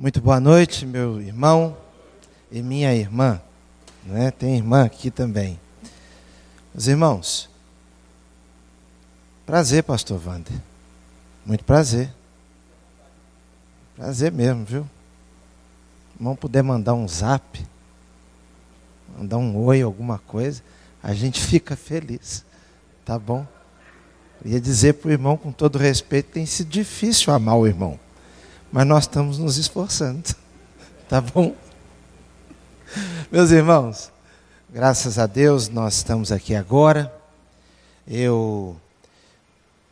Muito boa noite, meu irmão e minha irmã. Né? Tem irmã aqui também. Os irmãos, prazer, pastor Wander. Muito prazer. Prazer mesmo, viu? Vamos puder mandar um zap, mandar um oi, alguma coisa, a gente fica feliz. Tá bom? ia dizer para o irmão, com todo respeito, tem sido difícil amar o irmão. Mas nós estamos nos esforçando. Tá bom? Meus irmãos, graças a Deus nós estamos aqui agora. Eu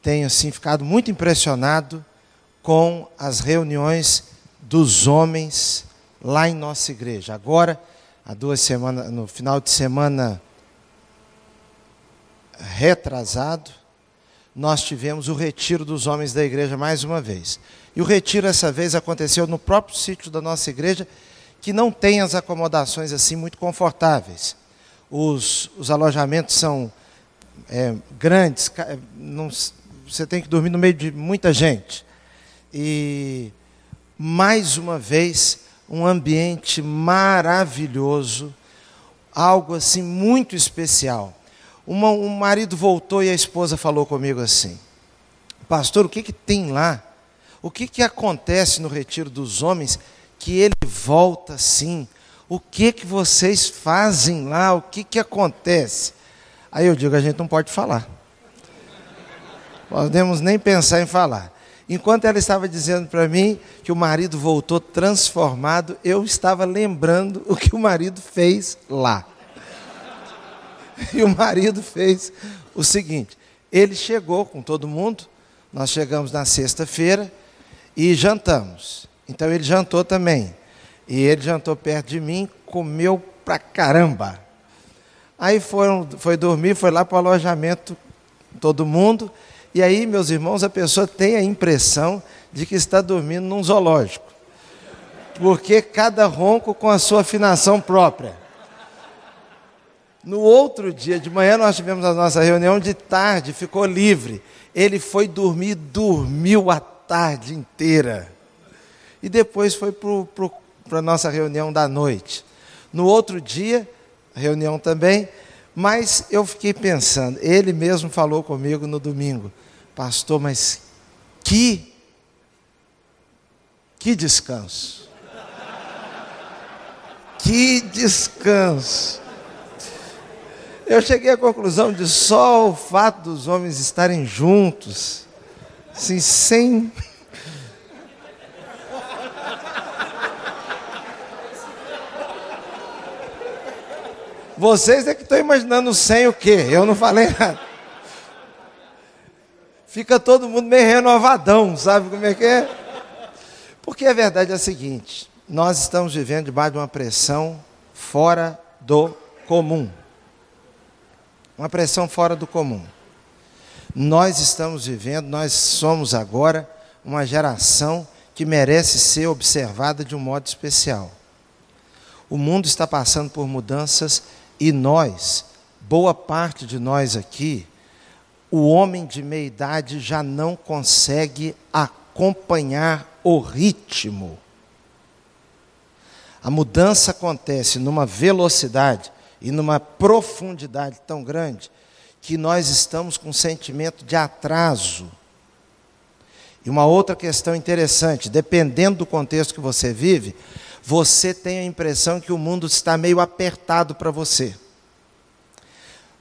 tenho assim ficado muito impressionado com as reuniões dos homens lá em nossa igreja. Agora, há duas semanas, no final de semana retrasado, nós tivemos o retiro dos homens da igreja mais uma vez. E o retiro, essa vez, aconteceu no próprio sítio da nossa igreja, que não tem as acomodações assim muito confortáveis. Os, os alojamentos são é, grandes, não, você tem que dormir no meio de muita gente. E, mais uma vez, um ambiente maravilhoso, algo assim muito especial. Uma, um marido voltou e a esposa falou comigo assim: Pastor, o que, que tem lá? O que, que acontece no retiro dos homens que ele volta assim? O que, que vocês fazem lá? O que, que acontece? Aí eu digo: a gente não pode falar. Podemos nem pensar em falar. Enquanto ela estava dizendo para mim que o marido voltou transformado, eu estava lembrando o que o marido fez lá. E o marido fez o seguinte: ele chegou com todo mundo, nós chegamos na sexta-feira e jantamos. Então ele jantou também. E ele jantou perto de mim, comeu pra caramba. Aí foram, foi dormir, foi lá para o alojamento, todo mundo. E aí, meus irmãos, a pessoa tem a impressão de que está dormindo num zoológico. Porque cada ronco com a sua afinação própria. No outro dia de manhã nós tivemos a nossa reunião de tarde, ficou livre. Ele foi dormir, dormiu a tarde inteira. E depois foi para a nossa reunião da noite. No outro dia, reunião também, mas eu fiquei pensando, ele mesmo falou comigo no domingo, pastor, mas que, que descanso. Que descanso. Eu cheguei à conclusão de só o fato dos homens estarem juntos, assim, sem. Vocês é que estão imaginando sem o quê? Eu não falei nada. Fica todo mundo meio renovadão, sabe como é que é? Porque a verdade é a seguinte: nós estamos vivendo debaixo de uma pressão fora do comum uma pressão fora do comum. Nós estamos vivendo, nós somos agora uma geração que merece ser observada de um modo especial. O mundo está passando por mudanças e nós, boa parte de nós aqui, o homem de meia idade já não consegue acompanhar o ritmo. A mudança acontece numa velocidade e numa profundidade tão grande que nós estamos com um sentimento de atraso. E uma outra questão interessante, dependendo do contexto que você vive, você tem a impressão que o mundo está meio apertado para você.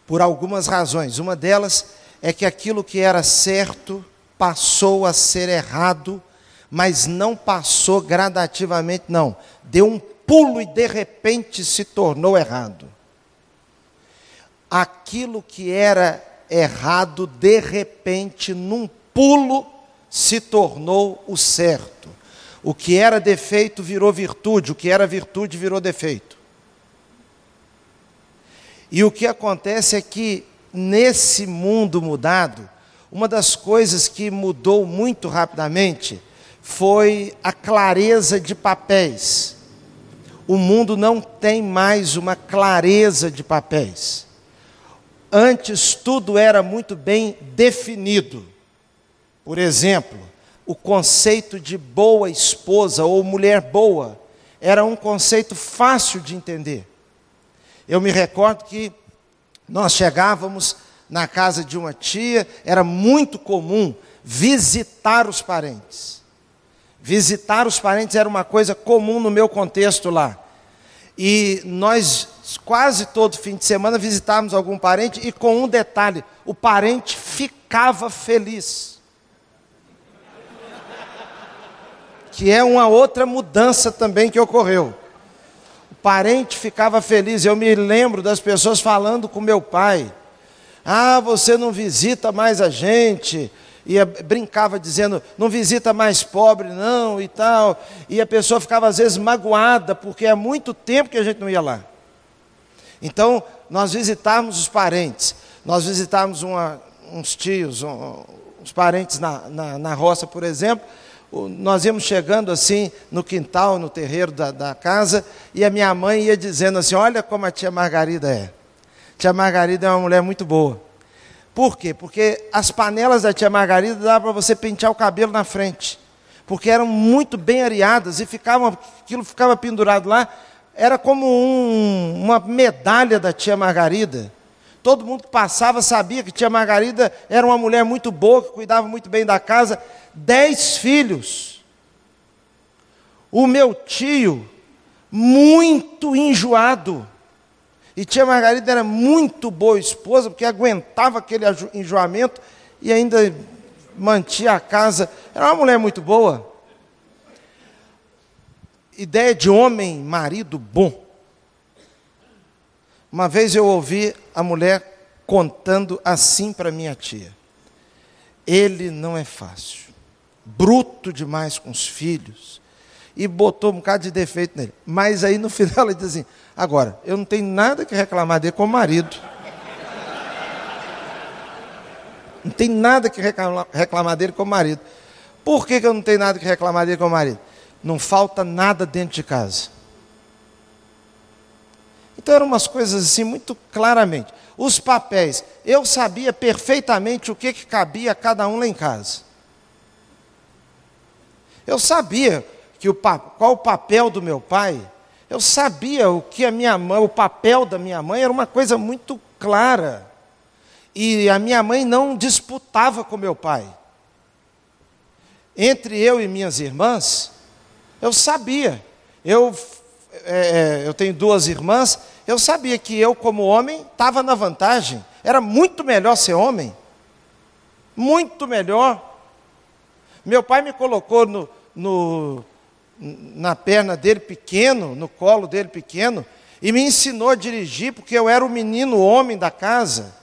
Por algumas razões. Uma delas é que aquilo que era certo passou a ser errado, mas não passou gradativamente, não. Deu um pulo e de repente se tornou errado aquilo que era errado, de repente, num pulo, se tornou o certo. O que era defeito virou virtude, o que era virtude virou defeito. E o que acontece é que, nesse mundo mudado, uma das coisas que mudou muito rapidamente foi a clareza de papéis. O mundo não tem mais uma clareza de papéis. Antes tudo era muito bem definido. Por exemplo, o conceito de boa esposa ou mulher boa era um conceito fácil de entender. Eu me recordo que nós chegávamos na casa de uma tia, era muito comum visitar os parentes. Visitar os parentes era uma coisa comum no meu contexto lá. E nós, quase todo fim de semana, visitávamos algum parente, e com um detalhe: o parente ficava feliz. que é uma outra mudança também que ocorreu. O parente ficava feliz. Eu me lembro das pessoas falando com meu pai: Ah, você não visita mais a gente. E brincava dizendo: Não visita mais pobre, não, e tal. E a pessoa ficava às vezes magoada, porque é muito tempo que a gente não ia lá. Então, nós visitávamos os parentes. Nós visitávamos uma, uns tios, um, uns parentes na, na, na roça, por exemplo nós íamos chegando assim no quintal, no terreiro da, da, casa, e a minha mãe ia dizendo assim: Olha como a tia Margarida é. Tia Margarida é uma mulher muito boa. Por quê? Porque as panelas da tia Margarida dava para você pentear o cabelo na frente. Porque eram muito bem areadas e ficavam, aquilo ficava pendurado lá. Era como um, uma medalha da tia Margarida. Todo mundo que passava sabia que tia Margarida era uma mulher muito boa, que cuidava muito bem da casa. Dez filhos. O meu tio, muito enjoado. E tia Margarida era muito boa esposa, porque aguentava aquele enjoamento e ainda mantinha a casa. Era uma mulher muito boa. Ideia de homem, marido bom. Uma vez eu ouvi a mulher contando assim para minha tia: Ele não é fácil, bruto demais com os filhos, e botou um bocado de defeito nele. Mas aí no final ela diz assim: Agora, eu não tenho nada que reclamar dele como marido. Não tem nada que reclamar dele como marido. Por que, que eu não tenho nada que reclamar dele como marido? Não falta nada dentro de casa. Então eram umas coisas assim muito claramente. Os papéis, eu sabia perfeitamente o que, que cabia a cada um lá em casa. Eu sabia que o, qual o papel do meu pai, eu sabia o que a minha mãe, o papel da minha mãe era uma coisa muito clara. E a minha mãe não disputava com meu pai. Entre eu e minhas irmãs, eu sabia. Eu é, é, eu tenho duas irmãs, eu sabia que eu, como homem, estava na vantagem. Era muito melhor ser homem. Muito melhor. Meu pai me colocou no, no, na perna dele pequeno, no colo dele pequeno, e me ensinou a dirigir, porque eu era o menino homem da casa.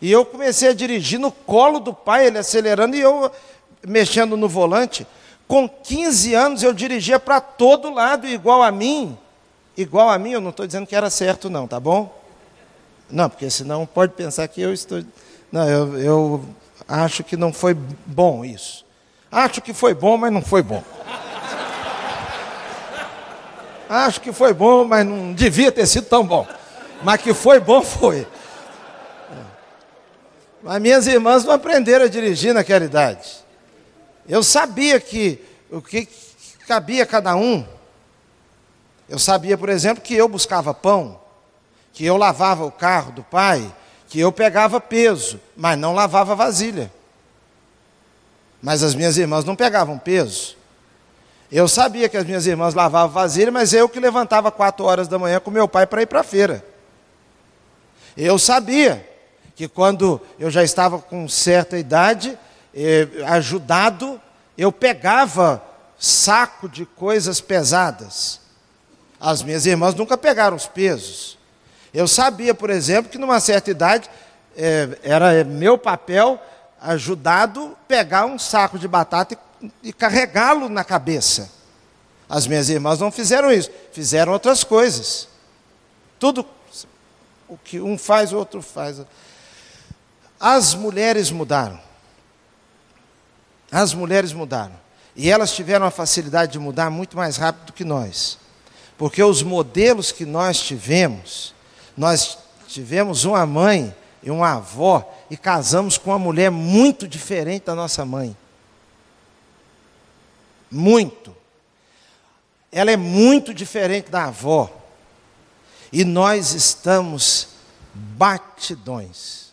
E eu comecei a dirigir no colo do pai, ele acelerando e eu mexendo no volante. Com 15 anos eu dirigia para todo lado, igual a mim. Igual a mim, eu não estou dizendo que era certo, não, tá bom? Não, porque senão pode pensar que eu estou. Não, eu, eu acho que não foi bom isso. Acho que foi bom, mas não foi bom. Acho que foi bom, mas não devia ter sido tão bom. Mas que foi bom, foi. Mas minhas irmãs não aprenderam a dirigir naquela idade. Eu sabia que o que cabia a cada um. Eu sabia, por exemplo, que eu buscava pão, que eu lavava o carro do pai, que eu pegava peso, mas não lavava vasilha. Mas as minhas irmãs não pegavam peso. Eu sabia que as minhas irmãs lavavam vasilha, mas eu que levantava quatro horas da manhã com meu pai para ir para a feira. Eu sabia que quando eu já estava com certa idade, eh, ajudado, eu pegava saco de coisas pesadas. As minhas irmãs nunca pegaram os pesos. Eu sabia, por exemplo, que numa certa idade eh, era meu papel ajudado pegar um saco de batata e, e carregá-lo na cabeça. As minhas irmãs não fizeram isso, fizeram outras coisas. Tudo o que um faz, o outro faz. As mulheres mudaram. As mulheres mudaram. E elas tiveram a facilidade de mudar muito mais rápido do que nós. Porque os modelos que nós tivemos, nós tivemos uma mãe e uma avó e casamos com uma mulher muito diferente da nossa mãe. Muito. Ela é muito diferente da avó. E nós estamos batidões.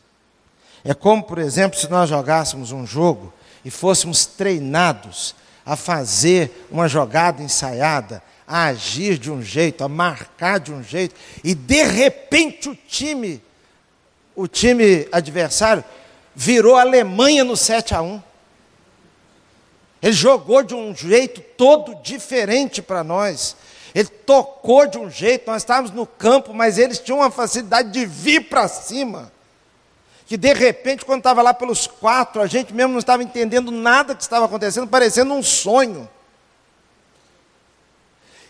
É como, por exemplo, se nós jogássemos um jogo e fôssemos treinados a fazer uma jogada ensaiada, a agir de um jeito, a marcar de um jeito, e de repente o time, o time adversário, virou Alemanha no 7 a 1. Ele jogou de um jeito todo diferente para nós. Ele tocou de um jeito, nós estávamos no campo, mas eles tinham uma facilidade de vir para cima. Que de repente, quando estava lá pelos quatro, a gente mesmo não estava entendendo nada que estava acontecendo, parecendo um sonho.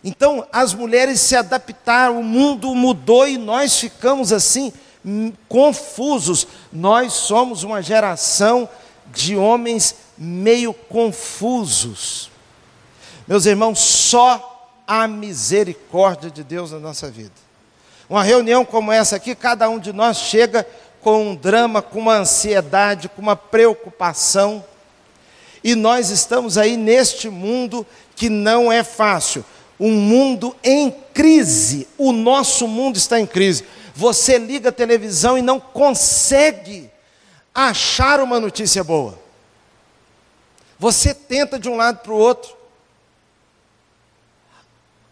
Então, as mulheres se adaptaram, o mundo mudou e nós ficamos assim, hum, confusos. Nós somos uma geração de homens meio confusos. Meus irmãos, só a misericórdia de Deus na nossa vida. Uma reunião como essa aqui, cada um de nós chega com um drama, com uma ansiedade, com uma preocupação. E nós estamos aí neste mundo que não é fácil um mundo em crise. O nosso mundo está em crise. Você liga a televisão e não consegue achar uma notícia boa. Você tenta de um lado para o outro.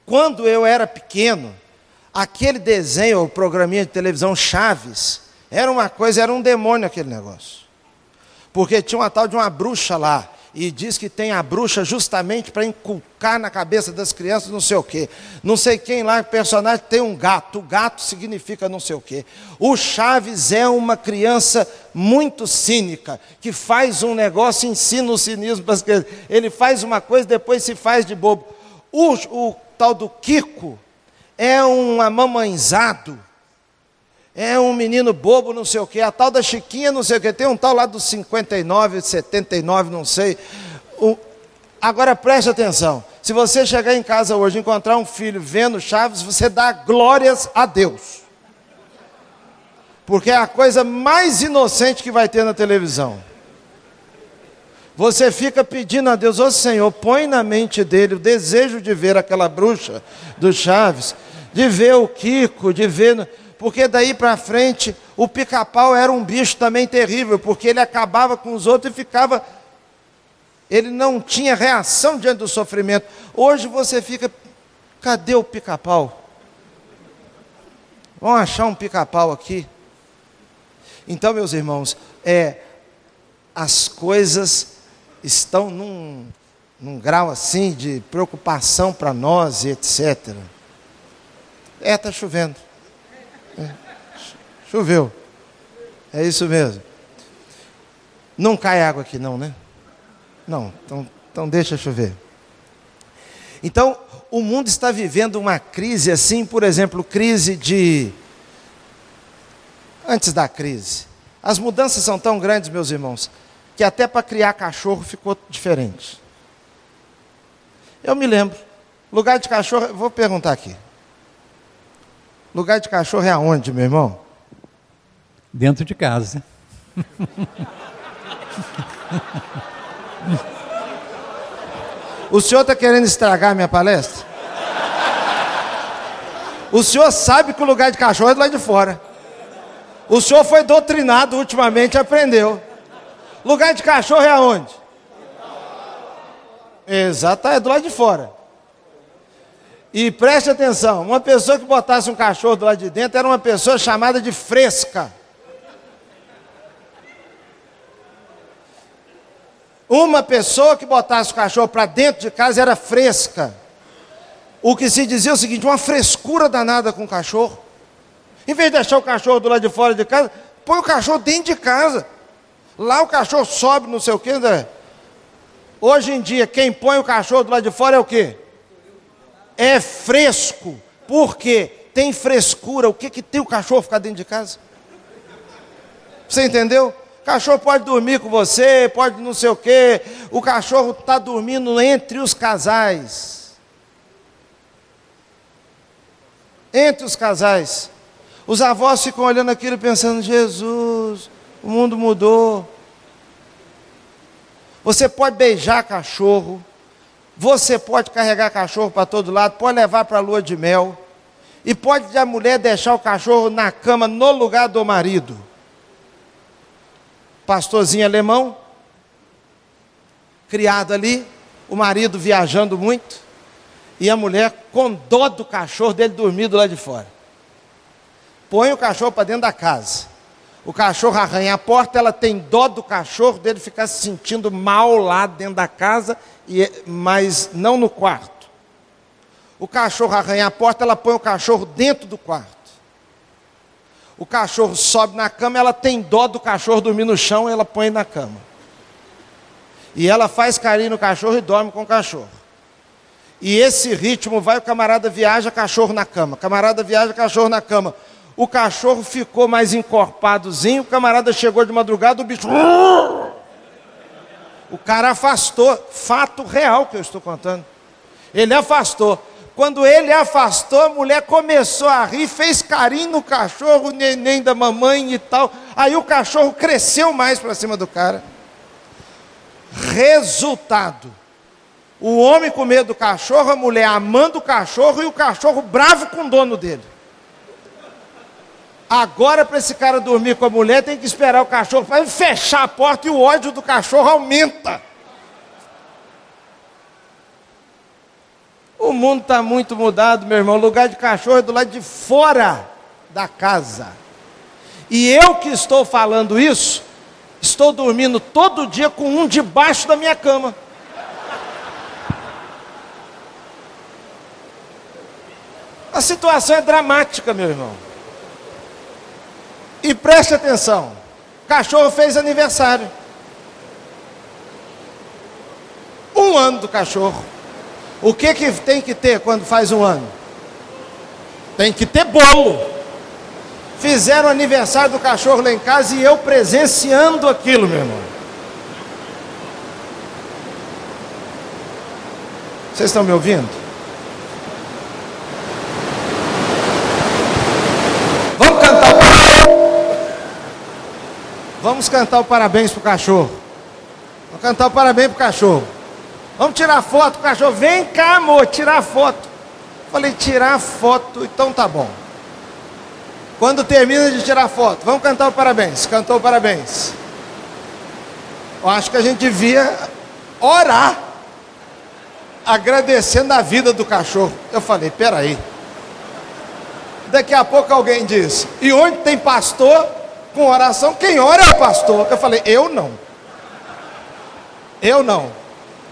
Quando eu era pequeno, aquele desenho, ou programinha de televisão Chaves, era uma coisa, era um demônio aquele negócio. Porque tinha uma tal de uma bruxa lá e diz que tem a bruxa justamente para inculcar na cabeça das crianças não sei o quê. Não sei quem lá, personagem tem um gato, o gato significa não sei o quê. O Chaves é uma criança muito cínica, que faz um negócio e ensina o cinismo para as crianças. Ele faz uma coisa depois se faz de bobo. O, o tal do Kiko é um amamãezado é um menino bobo, não sei o quê. A tal da Chiquinha, não sei o quê. Tem um tal lá dos 59, 79, não sei. O... Agora preste atenção. Se você chegar em casa hoje e encontrar um filho vendo Chaves, você dá glórias a Deus. Porque é a coisa mais inocente que vai ter na televisão. Você fica pedindo a Deus, ô oh, Senhor, põe na mente dele o desejo de ver aquela bruxa do Chaves, de ver o Kiko, de ver porque daí para frente o pica-pau era um bicho também terrível, porque ele acabava com os outros e ficava. Ele não tinha reação diante do sofrimento. Hoje você fica, cadê o pica-pau? Vamos achar um pica-pau aqui. Então, meus irmãos, é, as coisas estão num, num grau assim de preocupação para nós e etc. É, está chovendo. Choveu. É isso mesmo. Não cai água aqui, não, né? Não, então, então deixa chover. Então, o mundo está vivendo uma crise assim, por exemplo, crise de. Antes da crise. As mudanças são tão grandes, meus irmãos, que até para criar cachorro ficou diferente. Eu me lembro. Lugar de cachorro, vou perguntar aqui. Lugar de cachorro é aonde, meu irmão? Dentro de casa. O senhor está querendo estragar minha palestra? O senhor sabe que o lugar de cachorro é do lado de fora. O senhor foi doutrinado ultimamente, aprendeu. Lugar de cachorro é aonde? Exato, é do lado de fora. E preste atenção: uma pessoa que botasse um cachorro do lado de dentro era uma pessoa chamada de fresca. Uma pessoa que botasse o cachorro para dentro de casa era fresca. O que se dizia é o seguinte: uma frescura danada com o cachorro. Em vez de deixar o cachorro do lado de fora de casa, põe o cachorro dentro de casa. Lá o cachorro sobe, não sei o quê. Né? Hoje em dia, quem põe o cachorro do lado de fora é o quê? é fresco, porque tem frescura. O que, que tem o cachorro ficar dentro de casa? Você entendeu? O cachorro pode dormir com você, pode não sei o quê. O cachorro está dormindo entre os casais. Entre os casais. Os avós ficam olhando aquilo pensando: Jesus, o mundo mudou. Você pode beijar cachorro, Você pode carregar cachorro para todo lado, pode levar para a lua de mel. E pode a mulher deixar o cachorro na cama no lugar do marido. Pastorzinho alemão, criado ali, o marido viajando muito, e a mulher com dó do cachorro dele dormindo lá de fora. Põe o cachorro para dentro da casa. O cachorro arranha a porta, ela tem dó do cachorro dele ficar se sentindo mal lá dentro da casa, mas não no quarto. O cachorro arranha a porta, ela põe o cachorro dentro do quarto. O cachorro sobe na cama, ela tem dó do cachorro dormir no chão, ela põe na cama. E ela faz carinho no cachorro e dorme com o cachorro. E esse ritmo vai, o camarada viaja, cachorro na cama. Camarada viaja, cachorro na cama o cachorro ficou mais encorpadozinho, o camarada chegou de madrugada, o bicho. O cara afastou, fato real que eu estou contando. Ele afastou. Quando ele afastou, a mulher começou a rir, fez carinho no cachorro, o neném da mamãe e tal. Aí o cachorro cresceu mais para cima do cara. Resultado: o homem com medo do cachorro, a mulher amando o cachorro e o cachorro bravo com o dono dele. Agora, para esse cara dormir com a mulher, tem que esperar o cachorro para fechar a porta e o ódio do cachorro aumenta. O mundo está muito mudado, meu irmão. O lugar de cachorro é do lado de fora da casa. E eu que estou falando isso, estou dormindo todo dia com um debaixo da minha cama. A situação é dramática, meu irmão. E preste atenção: cachorro fez aniversário. Um ano do cachorro. O que, que tem que ter quando faz um ano? Tem que ter bolo. Fizeram o aniversário do cachorro lá em casa e eu presenciando aquilo, meu irmão. Vocês estão me ouvindo? Vamos cantar o parabéns pro cachorro. Vamos cantar o parabéns pro cachorro. Vamos tirar foto, o cachorro. Vem cá, amor, tirar foto. Falei, tirar foto, então tá bom. Quando termina de tirar foto, vamos cantar o parabéns. Cantou o parabéns. Eu acho que a gente devia orar, agradecendo a vida do cachorro. Eu falei, peraí. Daqui a pouco alguém diz, e onde tem pastor, com oração, quem ora é o pastor. Eu falei, eu não. Eu não.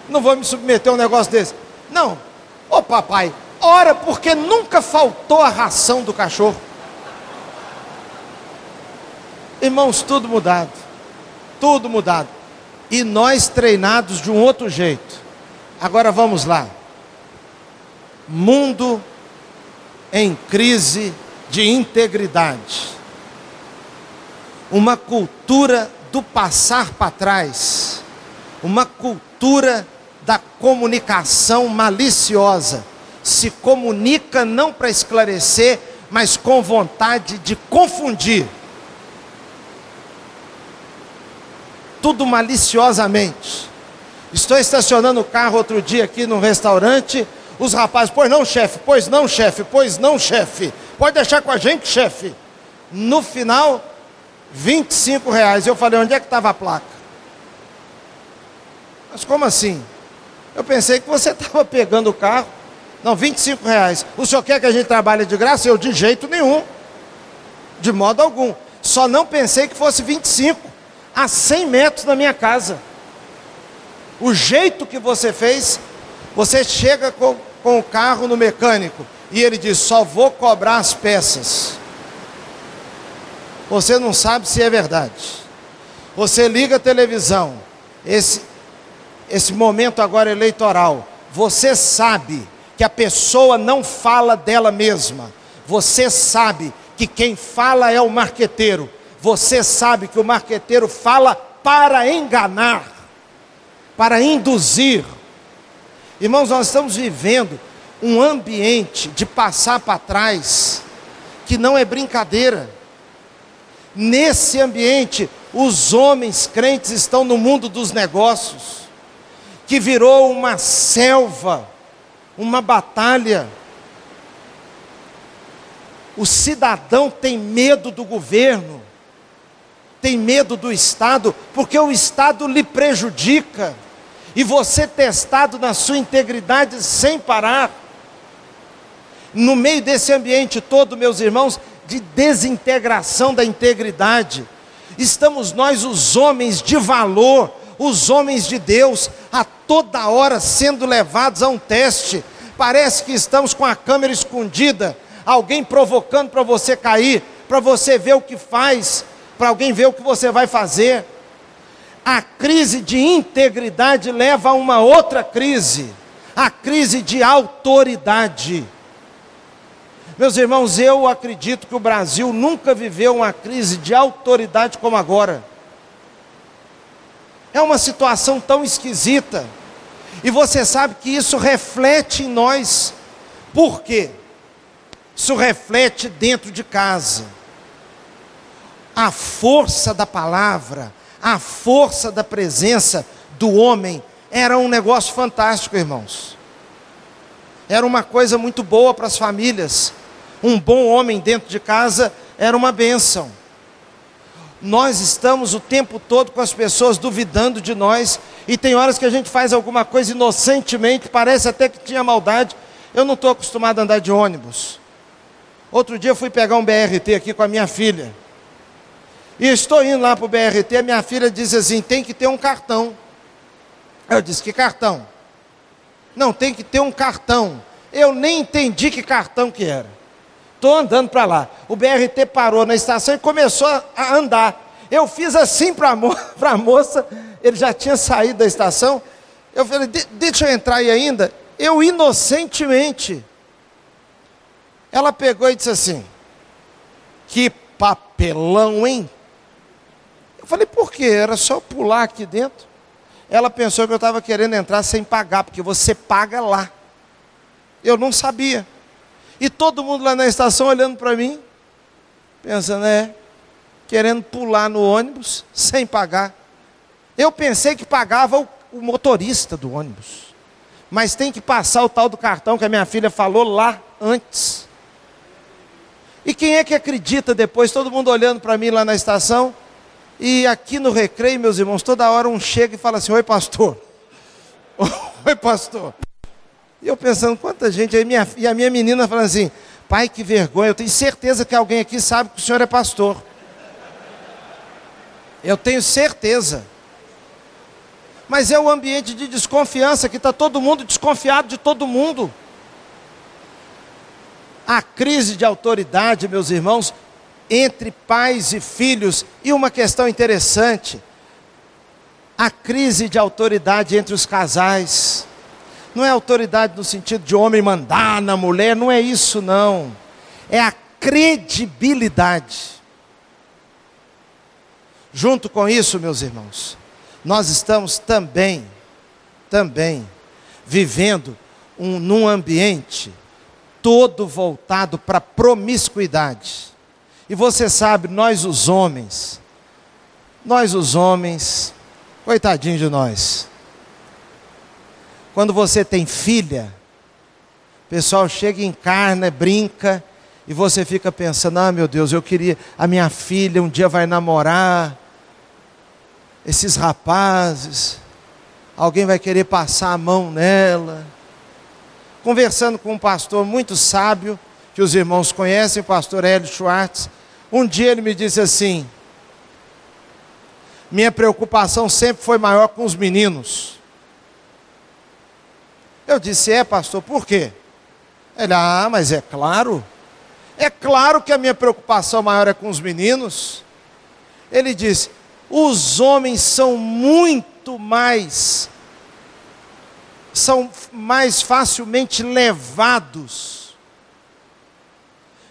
Não vou me submeter a um negócio desse. Não. Ô papai, ora porque nunca faltou a ração do cachorro. Irmãos, tudo mudado. Tudo mudado. E nós treinados de um outro jeito. Agora vamos lá. Mundo em crise de integridade uma cultura do passar para trás, uma cultura da comunicação maliciosa. Se comunica não para esclarecer, mas com vontade de confundir. Tudo maliciosamente. Estou estacionando o carro outro dia aqui no restaurante. Os rapazes, pois não, chefe, pois não, chefe, pois não, chefe. Pode deixar com a gente, chefe. No final, 25 reais. Eu falei, onde é que estava a placa? Mas como assim? Eu pensei que você estava pegando o carro. Não, 25 reais. O senhor quer que a gente trabalhe de graça? Eu, de jeito nenhum. De modo algum. Só não pensei que fosse 25. A 100 metros da minha casa. O jeito que você fez, você chega com, com o carro no mecânico e ele diz: só vou cobrar as peças. Você não sabe se é verdade. Você liga a televisão, esse, esse momento agora eleitoral, você sabe que a pessoa não fala dela mesma. Você sabe que quem fala é o marqueteiro. Você sabe que o marqueteiro fala para enganar, para induzir. Irmãos, nós estamos vivendo um ambiente de passar para trás que não é brincadeira. Nesse ambiente, os homens crentes estão no mundo dos negócios, que virou uma selva, uma batalha. O cidadão tem medo do governo, tem medo do Estado, porque o Estado lhe prejudica, e você testado na sua integridade sem parar. No meio desse ambiente todo, meus irmãos, de desintegração da integridade, estamos nós, os homens de valor, os homens de Deus, a toda hora sendo levados a um teste. Parece que estamos com a câmera escondida, alguém provocando para você cair, para você ver o que faz, para alguém ver o que você vai fazer. A crise de integridade leva a uma outra crise, a crise de autoridade. Meus irmãos, eu acredito que o Brasil nunca viveu uma crise de autoridade como agora. É uma situação tão esquisita. E você sabe que isso reflete em nós. Por quê? Isso reflete dentro de casa. A força da palavra, a força da presença do homem era um negócio fantástico, irmãos. Era uma coisa muito boa para as famílias. Um bom homem dentro de casa era uma bênção. Nós estamos o tempo todo com as pessoas duvidando de nós, e tem horas que a gente faz alguma coisa inocentemente, parece até que tinha maldade. Eu não estou acostumado a andar de ônibus. Outro dia fui pegar um BRT aqui com a minha filha. E estou indo lá para o BRT, a minha filha diz assim: tem que ter um cartão. Eu disse: que cartão? Não, tem que ter um cartão. Eu nem entendi que cartão que era. Estou andando para lá. O BRT parou na estação e começou a andar. Eu fiz assim para a mo moça, ele já tinha saído da estação. Eu falei, de deixa eu entrar aí ainda. Eu inocentemente. Ela pegou e disse assim: Que papelão, hein? Eu falei, por quê? Era só pular aqui dentro. Ela pensou que eu estava querendo entrar sem pagar, porque você paga lá. Eu não sabia. E todo mundo lá na estação olhando para mim, pensando, é, querendo pular no ônibus sem pagar. Eu pensei que pagava o, o motorista do ônibus. Mas tem que passar o tal do cartão que a minha filha falou lá antes. E quem é que acredita depois? Todo mundo olhando para mim lá na estação. E aqui no recreio, meus irmãos, toda hora um chega e fala assim: Oi, pastor. Oi, pastor. E eu pensando, quanta gente aí, minha, e a minha menina falando assim, pai, que vergonha, eu tenho certeza que alguém aqui sabe que o senhor é pastor. Eu tenho certeza. Mas é o um ambiente de desconfiança que está todo mundo desconfiado de todo mundo. A crise de autoridade, meus irmãos, entre pais e filhos, e uma questão interessante: a crise de autoridade entre os casais. Não é autoridade no sentido de homem mandar na mulher, não é isso não. É a credibilidade. Junto com isso, meus irmãos, nós estamos também, também, vivendo um, num ambiente todo voltado para promiscuidade. E você sabe, nós os homens, nós os homens, coitadinho de nós, quando você tem filha, o pessoal chega em carne, brinca, e você fica pensando: ah, meu Deus, eu queria, a minha filha um dia vai namorar, esses rapazes, alguém vai querer passar a mão nela. Conversando com um pastor muito sábio, que os irmãos conhecem, o pastor Hélio Schwartz, um dia ele me disse assim: minha preocupação sempre foi maior com os meninos. Eu disse: É, pastor, por quê? Ele, ah, mas é claro. É claro que a minha preocupação maior é com os meninos. Ele disse: Os homens são muito mais, são mais facilmente levados.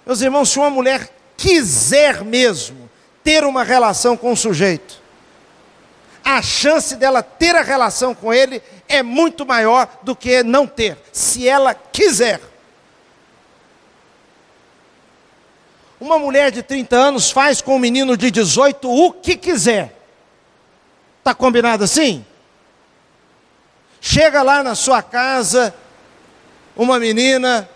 Meus irmãos, se uma mulher quiser mesmo ter uma relação com o sujeito, a chance dela ter a relação com ele é muito maior do que não ter, se ela quiser. Uma mulher de 30 anos faz com um menino de 18 o que quiser. Está combinado assim? Chega lá na sua casa uma menina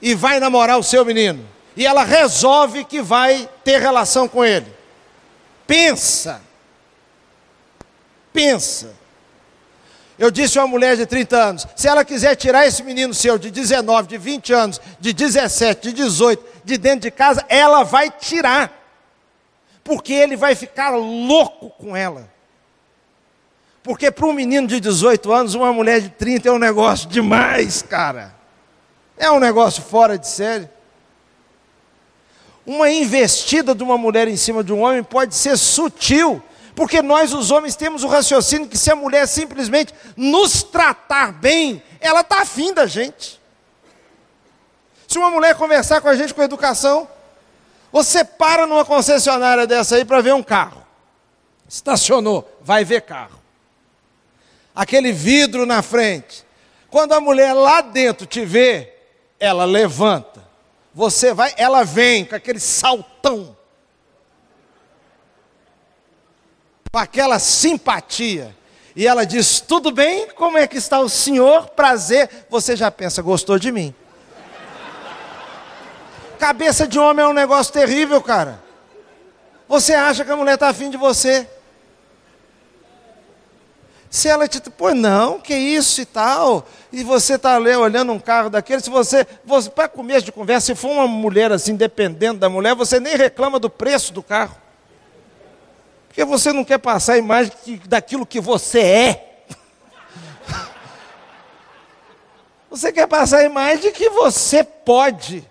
e vai namorar o seu menino. E ela resolve que vai ter relação com ele. Pensa. Pensa. Eu disse a uma mulher de 30 anos: se ela quiser tirar esse menino seu de 19, de 20 anos, de 17, de 18, de dentro de casa, ela vai tirar. Porque ele vai ficar louco com ela. Porque para um menino de 18 anos, uma mulher de 30 é um negócio demais, cara. É um negócio fora de série. Uma investida de uma mulher em cima de um homem pode ser sutil, porque nós, os homens, temos o raciocínio que se a mulher simplesmente nos tratar bem, ela está afim da gente. Se uma mulher conversar com a gente com educação, você para numa concessionária dessa aí para ver um carro. Estacionou, vai ver carro aquele vidro na frente. Quando a mulher lá dentro te vê, ela levanta. Você vai, ela vem com aquele saltão. Com aquela simpatia. E ela diz: Tudo bem? Como é que está o senhor? Prazer. Você já pensa, gostou de mim? Cabeça de homem é um negócio terrível, cara. Você acha que a mulher está afim de você? Se ela te, pô, não, que isso e tal, e você está olhando um carro daquele, se você, você para começo de conversa, se for uma mulher assim, dependendo da mulher, você nem reclama do preço do carro. Porque você não quer passar a imagem daquilo que você é. Você quer passar a imagem de que você pode.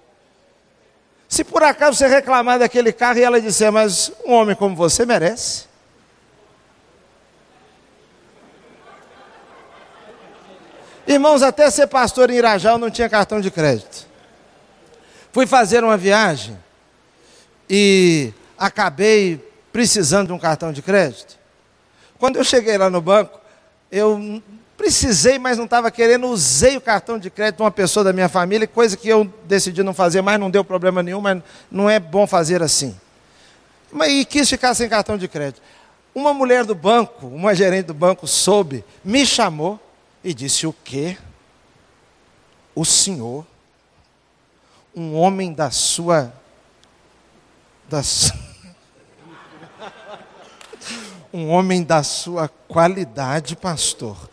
Se por acaso você reclamar daquele carro e ela disser, mas um homem como você merece. Irmãos, até ser pastor em Irajá eu não tinha cartão de crédito. Fui fazer uma viagem e acabei precisando de um cartão de crédito. Quando eu cheguei lá no banco, eu precisei, mas não estava querendo, usei o cartão de crédito de uma pessoa da minha família, coisa que eu decidi não fazer mais, não deu problema nenhum, mas não é bom fazer assim. E quis ficar sem cartão de crédito. Uma mulher do banco, uma gerente do banco, soube, me chamou e disse: O que? O Senhor, um homem da sua. Das, um homem da sua qualidade, pastor,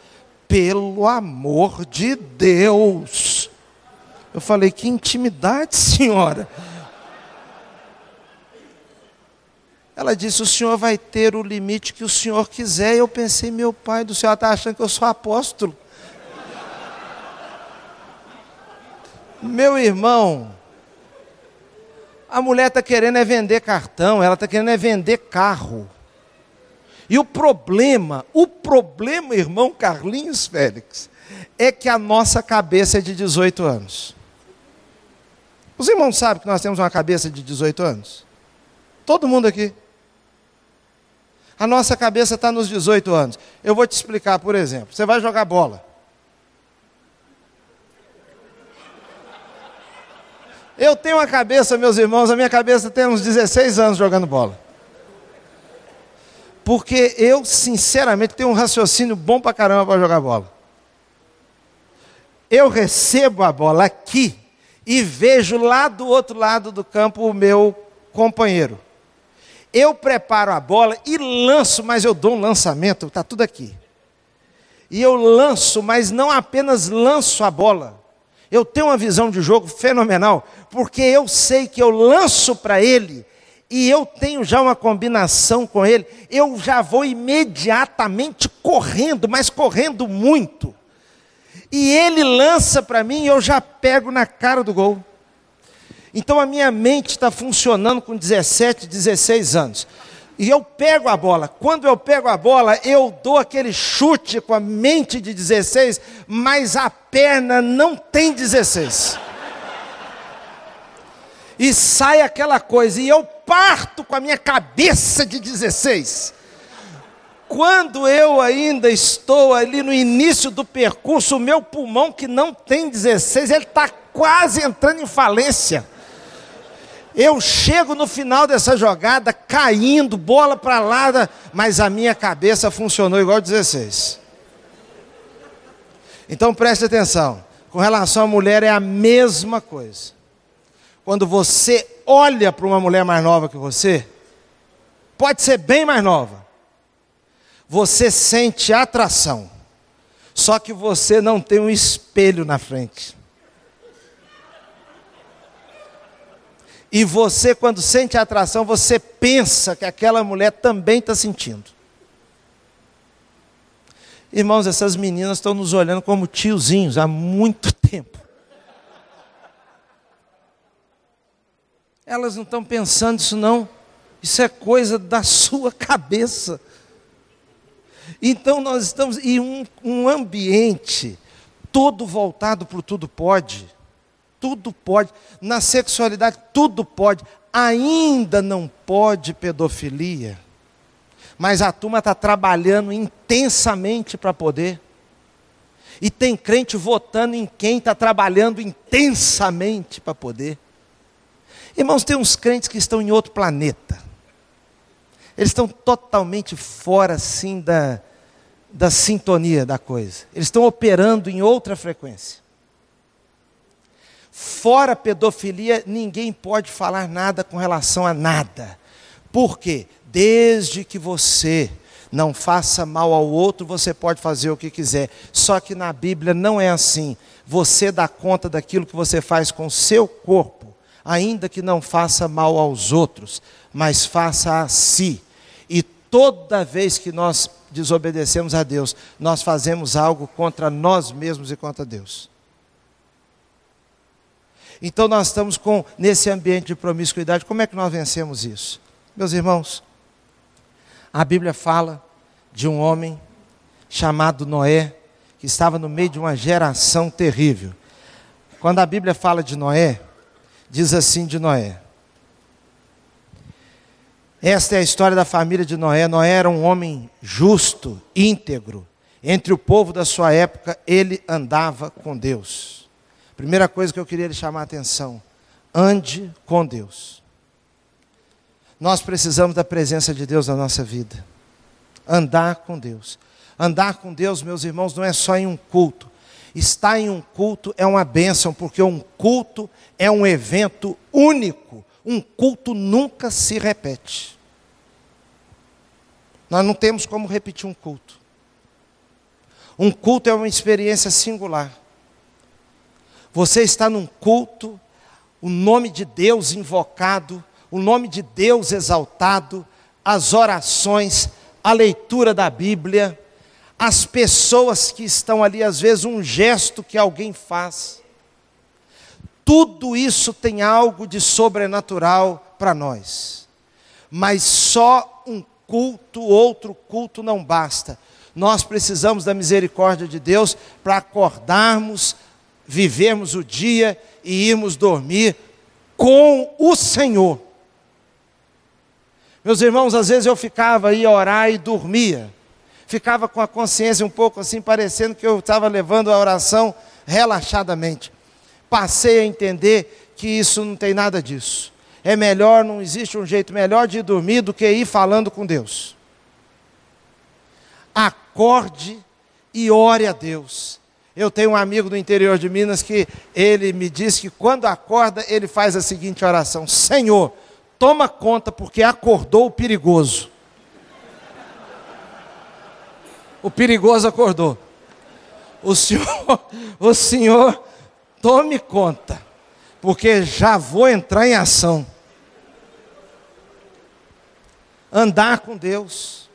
pelo amor de Deus. Eu falei: Que intimidade, senhora. Ela disse: O senhor vai ter o limite que o senhor quiser. E eu pensei: Meu pai do céu, está achando que eu sou apóstolo. Meu irmão, a mulher está querendo é vender cartão, ela está querendo é vender carro. E o problema, o problema, irmão Carlinhos Félix, é que a nossa cabeça é de 18 anos. Os irmãos sabem que nós temos uma cabeça de 18 anos? Todo mundo aqui. A nossa cabeça está nos 18 anos. Eu vou te explicar, por exemplo. Você vai jogar bola. Eu tenho uma cabeça, meus irmãos, a minha cabeça tem uns 16 anos jogando bola. Porque eu, sinceramente, tenho um raciocínio bom pra caramba para jogar bola. Eu recebo a bola aqui e vejo lá do outro lado do campo o meu companheiro. Eu preparo a bola e lanço, mas eu dou um lançamento, está tudo aqui. E eu lanço, mas não apenas lanço a bola. Eu tenho uma visão de jogo fenomenal, porque eu sei que eu lanço para ele e eu tenho já uma combinação com ele, eu já vou imediatamente correndo, mas correndo muito. E ele lança para mim e eu já pego na cara do gol. Então a minha mente está funcionando com 17, 16 anos. E eu pego a bola. Quando eu pego a bola, eu dou aquele chute com a mente de 16, mas a perna não tem 16. E sai aquela coisa, e eu parto com a minha cabeça de 16. Quando eu ainda estou ali no início do percurso, o meu pulmão, que não tem 16, ele está quase entrando em falência. Eu chego no final dessa jogada caindo, bola para lá, mas a minha cabeça funcionou igual 16. Então preste atenção. Com relação à mulher é a mesma coisa. Quando você olha para uma mulher mais nova que você, pode ser bem mais nova, você sente atração. Só que você não tem um espelho na frente. E você, quando sente atração, você pensa que aquela mulher também está sentindo. Irmãos, essas meninas estão nos olhando como tiozinhos há muito tempo. Elas não estão pensando isso, não. Isso é coisa da sua cabeça. Então nós estamos em um, um ambiente todo voltado para o tudo pode. Tudo pode. Na sexualidade, tudo pode. Ainda não pode pedofilia. Mas a turma está trabalhando intensamente para poder. E tem crente votando em quem está trabalhando intensamente para poder. Irmãos, tem uns crentes que estão em outro planeta. Eles estão totalmente fora, assim, da, da sintonia da coisa. Eles estão operando em outra frequência. Fora pedofilia, ninguém pode falar nada com relação a nada. Por quê? Desde que você não faça mal ao outro, você pode fazer o que quiser. Só que na Bíblia não é assim. Você dá conta daquilo que você faz com o seu corpo, ainda que não faça mal aos outros, mas faça a si. E toda vez que nós desobedecemos a Deus, nós fazemos algo contra nós mesmos e contra Deus. Então nós estamos com nesse ambiente de promiscuidade, como é que nós vencemos isso? Meus irmãos, a Bíblia fala de um homem chamado Noé, que estava no meio de uma geração terrível. Quando a Bíblia fala de Noé, diz assim de Noé: Esta é a história da família de Noé. Noé era um homem justo, íntegro. Entre o povo da sua época, ele andava com Deus. Primeira coisa que eu queria lhe chamar a atenção: ande com Deus. Nós precisamos da presença de Deus na nossa vida. Andar com Deus. Andar com Deus, meus irmãos, não é só em um culto. Estar em um culto é uma bênção, porque um culto é um evento único. Um culto nunca se repete. Nós não temos como repetir um culto. Um culto é uma experiência singular. Você está num culto, o nome de Deus invocado, o nome de Deus exaltado, as orações, a leitura da Bíblia, as pessoas que estão ali, às vezes, um gesto que alguém faz. Tudo isso tem algo de sobrenatural para nós. Mas só um culto, outro culto não basta. Nós precisamos da misericórdia de Deus para acordarmos vivermos o dia e irmos dormir com o Senhor. Meus irmãos, às vezes eu ficava aí a orar e dormia. Ficava com a consciência um pouco assim, parecendo que eu estava levando a oração relaxadamente. Passei a entender que isso não tem nada disso. É melhor, não existe um jeito melhor de dormir do que ir falando com Deus. Acorde e ore a Deus. Eu tenho um amigo do interior de Minas que ele me disse que quando acorda, ele faz a seguinte oração: Senhor, toma conta, porque acordou o perigoso. O perigoso acordou. O Senhor, o Senhor, tome conta, porque já vou entrar em ação. Andar com Deus,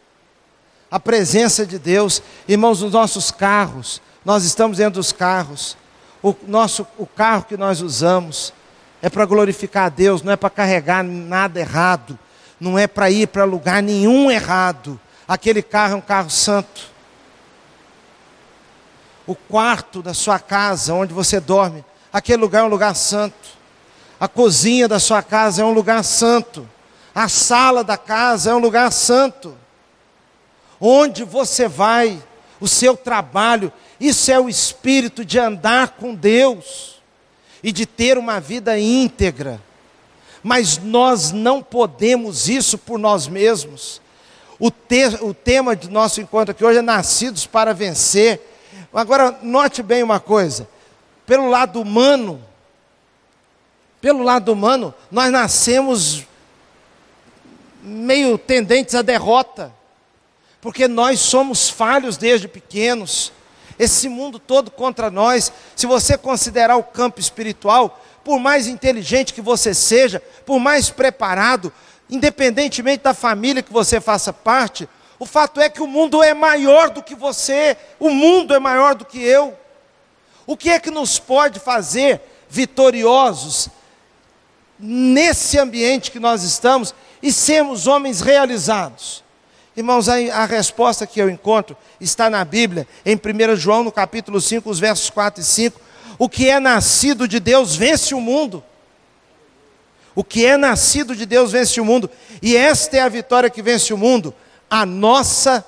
a presença de Deus, irmãos, nos nossos carros, nós estamos dentro dos carros. O, nosso, o carro que nós usamos é para glorificar a Deus, não é para carregar nada errado, não é para ir para lugar nenhum errado. Aquele carro é um carro santo. O quarto da sua casa, onde você dorme, aquele lugar é um lugar santo. A cozinha da sua casa é um lugar santo. A sala da casa é um lugar santo. Onde você vai, o seu trabalho isso é o espírito de andar com Deus e de ter uma vida íntegra. Mas nós não podemos isso por nós mesmos. O, te, o tema do nosso encontro aqui hoje é Nascidos para Vencer. Agora, note bem uma coisa: pelo lado humano, pelo lado humano, nós nascemos meio tendentes à derrota, porque nós somos falhos desde pequenos. Esse mundo todo contra nós, se você considerar o campo espiritual, por mais inteligente que você seja, por mais preparado, independentemente da família que você faça parte, o fato é que o mundo é maior do que você, o mundo é maior do que eu. O que é que nos pode fazer vitoriosos nesse ambiente que nós estamos e sermos homens realizados? Irmãos, a, a, resposta que eu encontro está na Bíblia, em 1 João, no capítulo 5, os versos 4 e 5. O que é nascido de Deus vence o mundo. O que é nascido de Deus vence o mundo. E esta é a vitória que vence o mundo: a nossa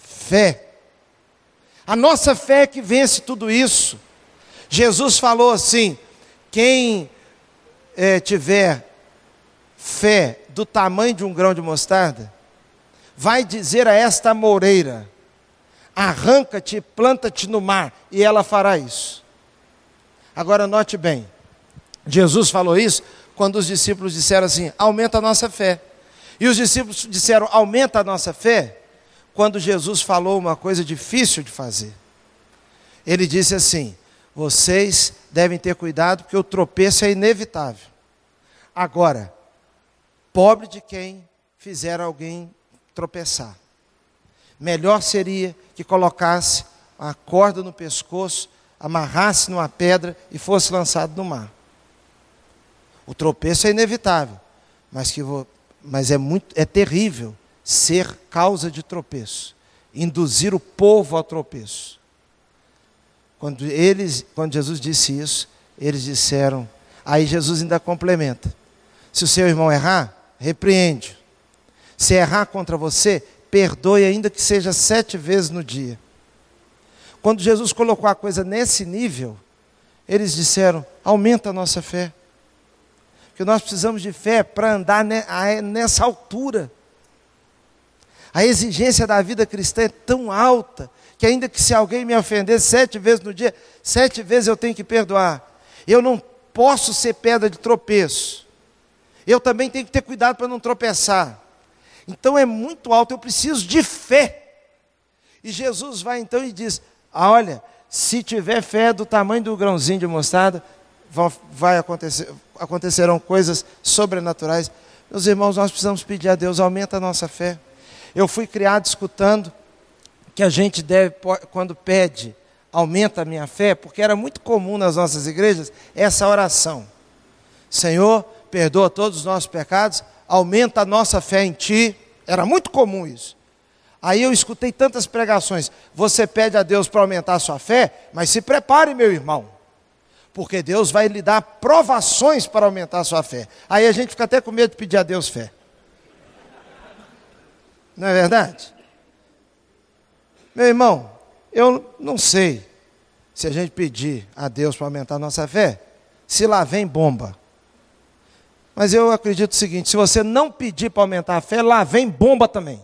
fé. A nossa fé é que vence tudo isso. Jesus falou assim: quem é, tiver fé do tamanho de um grão de mostarda, vai dizer a esta moreira: arranca-te, planta-te no mar, e ela fará isso. Agora note bem, Jesus falou isso quando os discípulos disseram assim: aumenta a nossa fé. E os discípulos disseram: aumenta a nossa fé, quando Jesus falou uma coisa difícil de fazer. Ele disse assim: vocês devem ter cuidado, porque o tropeço é inevitável. Agora, pobre de quem fizer alguém tropeçar. Melhor seria que colocasse a corda no pescoço, amarrasse numa pedra e fosse lançado no mar. O tropeço é inevitável, mas, que mas é, muito, é terrível ser causa de tropeço, induzir o povo ao tropeço. Quando, eles, quando Jesus disse isso, eles disseram, aí Jesus ainda complementa: se o seu irmão errar, repreende. Se errar contra você, perdoe, ainda que seja sete vezes no dia. Quando Jesus colocou a coisa nesse nível, eles disseram: aumenta a nossa fé que nós precisamos de fé para andar nessa altura. A exigência da vida cristã é tão alta que ainda que se alguém me ofender sete vezes no dia, sete vezes eu tenho que perdoar. Eu não posso ser pedra de tropeço. Eu também tenho que ter cuidado para não tropeçar. Então é muito alto, eu preciso de fé. E Jesus vai então e diz: ah, olha, se tiver fé do tamanho do grãozinho de mostarda, vai acontecer, acontecerão coisas sobrenaturais. Meus irmãos, nós precisamos pedir a Deus, aumenta a nossa fé. Eu fui criado escutando que a gente deve, quando pede, aumenta a minha fé, porque era muito comum nas nossas igrejas essa oração: Senhor, perdoa todos os nossos pecados, aumenta a nossa fé em Ti. Era muito comum isso. Aí eu escutei tantas pregações. Você pede a Deus para aumentar a sua fé, mas se prepare, meu irmão porque Deus vai lhe dar provações para aumentar a sua fé. Aí a gente fica até com medo de pedir a Deus fé. Não é verdade? Meu irmão, eu não sei se a gente pedir a Deus para aumentar a nossa fé, se lá vem bomba. Mas eu acredito o seguinte: se você não pedir para aumentar a fé, lá vem bomba também.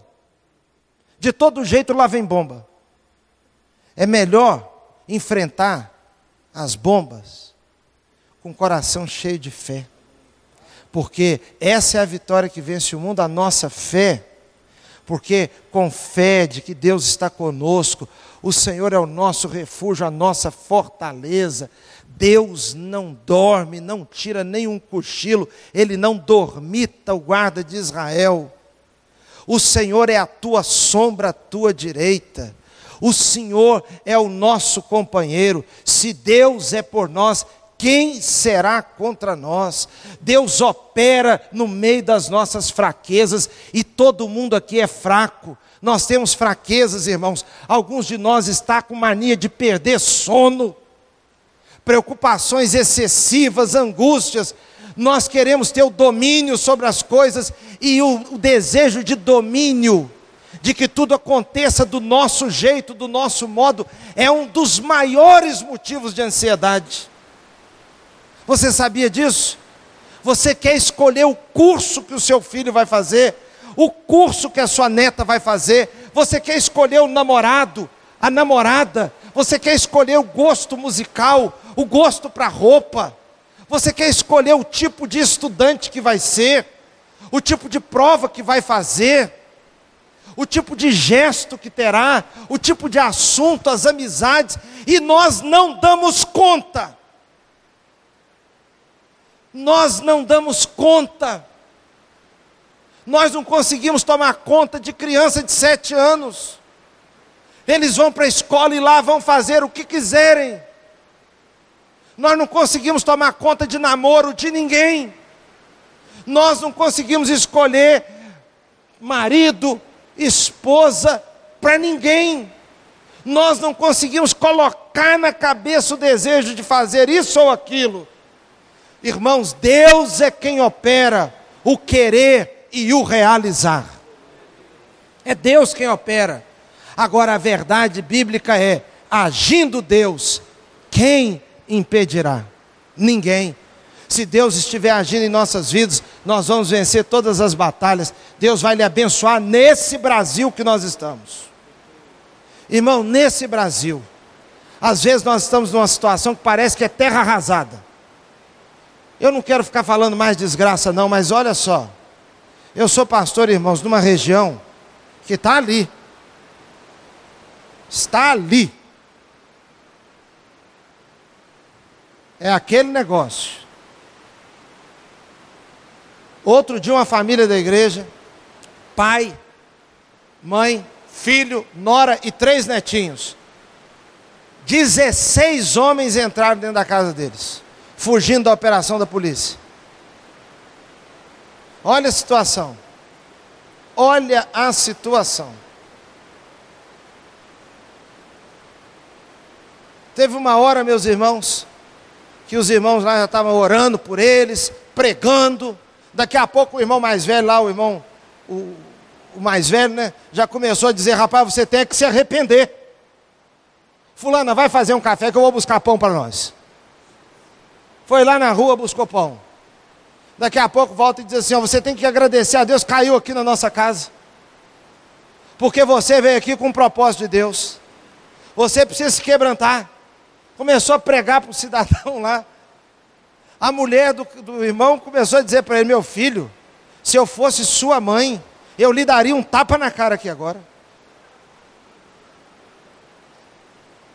De todo jeito, lá vem bomba. É melhor enfrentar as bombas com o coração cheio de fé. Porque essa é a vitória que vence o mundo, a nossa fé. Porque com fé de que Deus está conosco, o Senhor é o nosso refúgio, a nossa fortaleza. Deus não dorme, não tira nenhum cochilo, Ele não dormita o guarda de Israel. O Senhor é a tua sombra à tua direita. O Senhor é o nosso companheiro. Se Deus é por nós, quem será contra nós? Deus opera no meio das nossas fraquezas e todo mundo aqui é fraco. Nós temos fraquezas, irmãos. Alguns de nós está com mania de perder sono, preocupações excessivas, angústias. Nós queremos ter o domínio sobre as coisas e o, o desejo de domínio de que tudo aconteça do nosso jeito, do nosso modo, é um dos maiores motivos de ansiedade. Você sabia disso? Você quer escolher o curso que o seu filho vai fazer, o curso que a sua neta vai fazer, você quer escolher o namorado, a namorada, Você quer escolher o gosto musical, o gosto para roupa. Você quer escolher o tipo de estudante que vai ser, o tipo de prova que vai fazer, o tipo de gesto que terá, o tipo de assunto, as amizades, e nós não damos conta. Nós não damos conta. Nós não conseguimos tomar conta de criança de sete anos. Eles vão para a escola e lá vão fazer o que quiserem. Nós não conseguimos tomar conta de namoro de ninguém. Nós não conseguimos escolher marido, esposa para ninguém. Nós não conseguimos colocar na cabeça o desejo de fazer isso ou aquilo. Irmãos, Deus é quem opera o querer e o realizar. É Deus quem opera. Agora a verdade bíblica é: agindo Deus, quem impedirá? Ninguém. Se Deus estiver agindo em nossas vidas, nós vamos vencer todas as batalhas. Deus vai lhe abençoar nesse Brasil que nós estamos. Irmão, nesse Brasil, às vezes nós estamos numa situação que parece que é terra arrasada. Eu não quero ficar falando mais desgraça, não, mas olha só. Eu sou pastor, irmãos, numa região que está ali. Está ali. É aquele negócio. Outro dia, uma família da igreja, pai, mãe, filho, nora e três netinhos. 16 homens entraram dentro da casa deles, fugindo da operação da polícia. Olha a situação. Olha a situação. Teve uma hora, meus irmãos, que os irmãos lá já estavam orando por eles, pregando. Daqui a pouco o irmão mais velho lá, o irmão, o, o mais velho, né, já começou a dizer: rapaz, você tem que se arrepender. Fulana, vai fazer um café que eu vou buscar pão para nós. Foi lá na rua, buscou pão. Daqui a pouco volta e diz assim: ó, você tem que agradecer a Deus, caiu aqui na nossa casa. Porque você veio aqui com um propósito de Deus. Você precisa se quebrantar. Começou a pregar para o cidadão lá. A mulher do, do irmão começou a dizer para ele: Meu filho, se eu fosse sua mãe, eu lhe daria um tapa na cara aqui agora.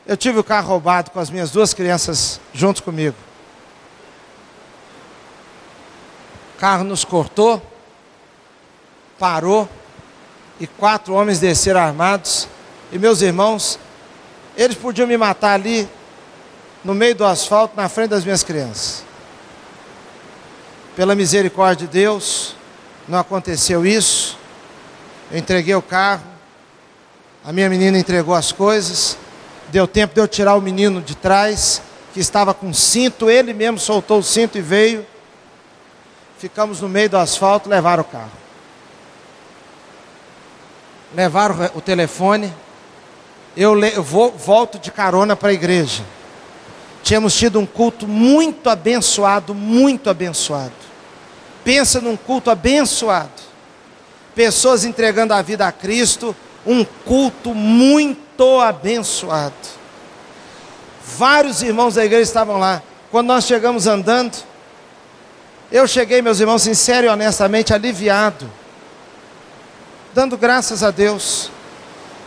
Eu tive o carro roubado com as minhas duas crianças junto comigo. O carro nos cortou, parou, e quatro homens desceram armados. E meus irmãos, eles podiam me matar ali, no meio do asfalto, na frente das minhas crianças. Pela misericórdia de Deus, não aconteceu isso. Eu entreguei o carro, a minha menina entregou as coisas, deu tempo de eu tirar o menino de trás, que estava com cinto, ele mesmo soltou o cinto e veio. Ficamos no meio do asfalto, levaram o carro. Levaram o telefone. Eu, eu vou, volto de carona para a igreja. Tínhamos tido um culto muito abençoado, muito abençoado. Pensa num culto abençoado. Pessoas entregando a vida a Cristo, um culto muito abençoado. Vários irmãos da igreja estavam lá. Quando nós chegamos andando, eu cheguei, meus irmãos, sincero e honestamente aliviado, dando graças a Deus.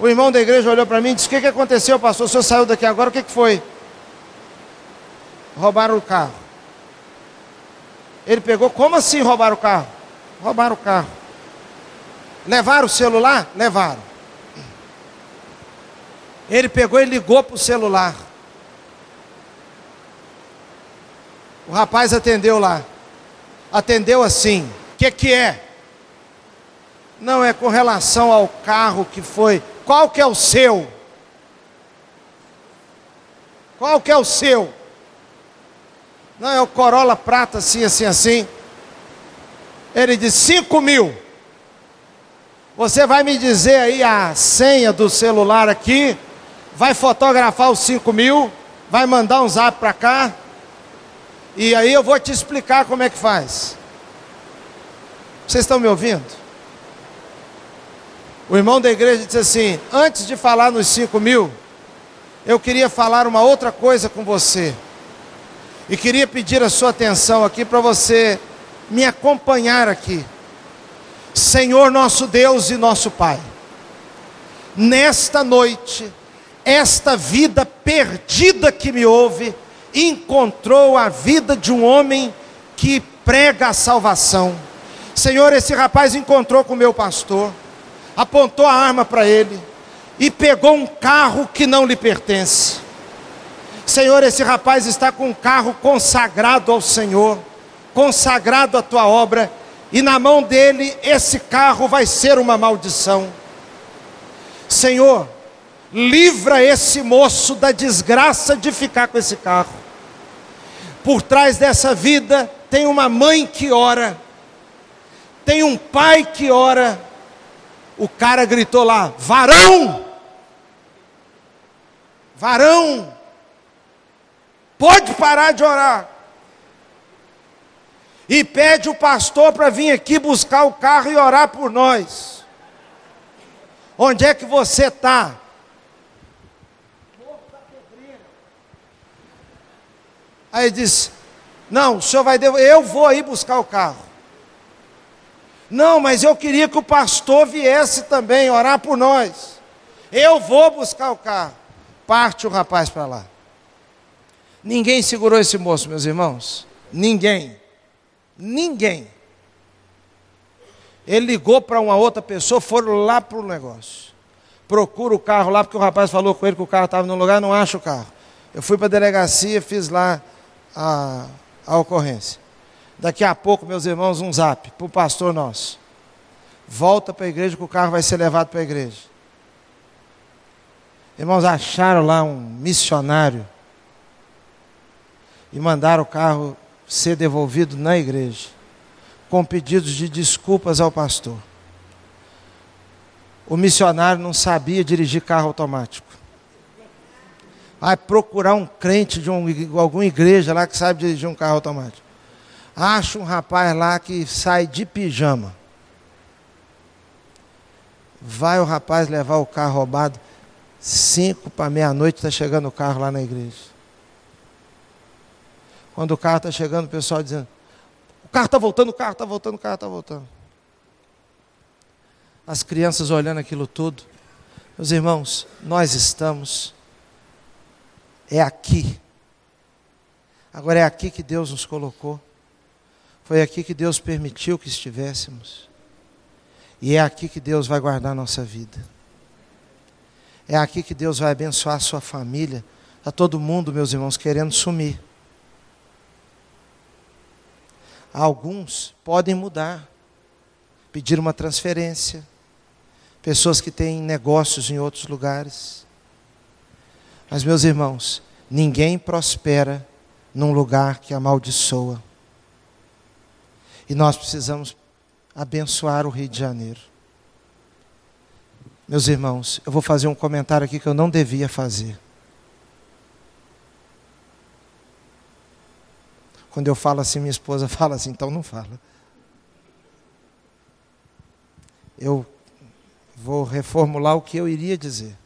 O irmão da igreja olhou para mim e disse: O que, que aconteceu, pastor? O senhor saiu daqui agora, o que, que foi? roubaram o carro. Ele pegou, como assim roubaram o carro? Roubaram o carro. Levaram o celular? Levaram. Ele pegou e ligou para o celular. O rapaz atendeu lá. Atendeu assim. O que, que é? Não é com relação ao carro que foi. Qual que é o seu? Qual que é o seu? Não, é o Corolla prata, assim, assim, assim. Ele disse: 5 mil. Você vai me dizer aí a senha do celular aqui, vai fotografar os 5 mil, vai mandar um zap para cá, e aí eu vou te explicar como é que faz. Vocês estão me ouvindo? O irmão da igreja disse assim: antes de falar nos 5 mil, eu queria falar uma outra coisa com você. E queria pedir a sua atenção aqui para você me acompanhar aqui. Senhor nosso Deus e nosso Pai, nesta noite, esta vida perdida que me ouve, encontrou a vida de um homem que prega a salvação. Senhor, esse rapaz encontrou com o meu pastor, apontou a arma para ele e pegou um carro que não lhe pertence. Senhor, esse rapaz está com um carro consagrado ao Senhor, consagrado à tua obra, e na mão dele esse carro vai ser uma maldição. Senhor, livra esse moço da desgraça de ficar com esse carro. Por trás dessa vida tem uma mãe que ora, tem um pai que ora. O cara gritou lá: varão! Varão! Pode parar de orar. E pede o pastor para vir aqui buscar o carro e orar por nós. Onde é que você está? Aí ele disse: Não, o senhor vai devolver, eu vou aí buscar o carro. Não, mas eu queria que o pastor viesse também orar por nós. Eu vou buscar o carro. Parte o rapaz para lá. Ninguém segurou esse moço, meus irmãos. Ninguém. Ninguém. Ele ligou para uma outra pessoa, foram lá para o negócio. Procura o carro lá, porque o rapaz falou com ele que o carro estava no lugar, não acha o carro. Eu fui para a delegacia, fiz lá a, a ocorrência. Daqui a pouco, meus irmãos, um zap para o pastor nosso. Volta para a igreja que o carro vai ser levado para a igreja. Irmãos, acharam lá um missionário e mandaram o carro ser devolvido na igreja, com pedidos de desculpas ao pastor. O missionário não sabia dirigir carro automático. Vai procurar um crente de um, alguma igreja lá que sabe dirigir um carro automático. Acha um rapaz lá que sai de pijama. Vai o rapaz levar o carro roubado. Cinco para meia-noite está chegando o carro lá na igreja. Quando o carro está chegando, o pessoal dizendo: o carro está voltando, o carro está voltando, o carro está voltando. As crianças olhando aquilo tudo. Meus irmãos, nós estamos. É aqui. Agora é aqui que Deus nos colocou. Foi aqui que Deus permitiu que estivéssemos. E é aqui que Deus vai guardar a nossa vida. É aqui que Deus vai abençoar a sua família. Está todo mundo, meus irmãos, querendo sumir. Alguns podem mudar, pedir uma transferência. Pessoas que têm negócios em outros lugares. Mas, meus irmãos, ninguém prospera num lugar que amaldiçoa. E nós precisamos abençoar o Rio de Janeiro. Meus irmãos, eu vou fazer um comentário aqui que eu não devia fazer. Quando eu falo assim, minha esposa fala assim, então não fala. Eu vou reformular o que eu iria dizer.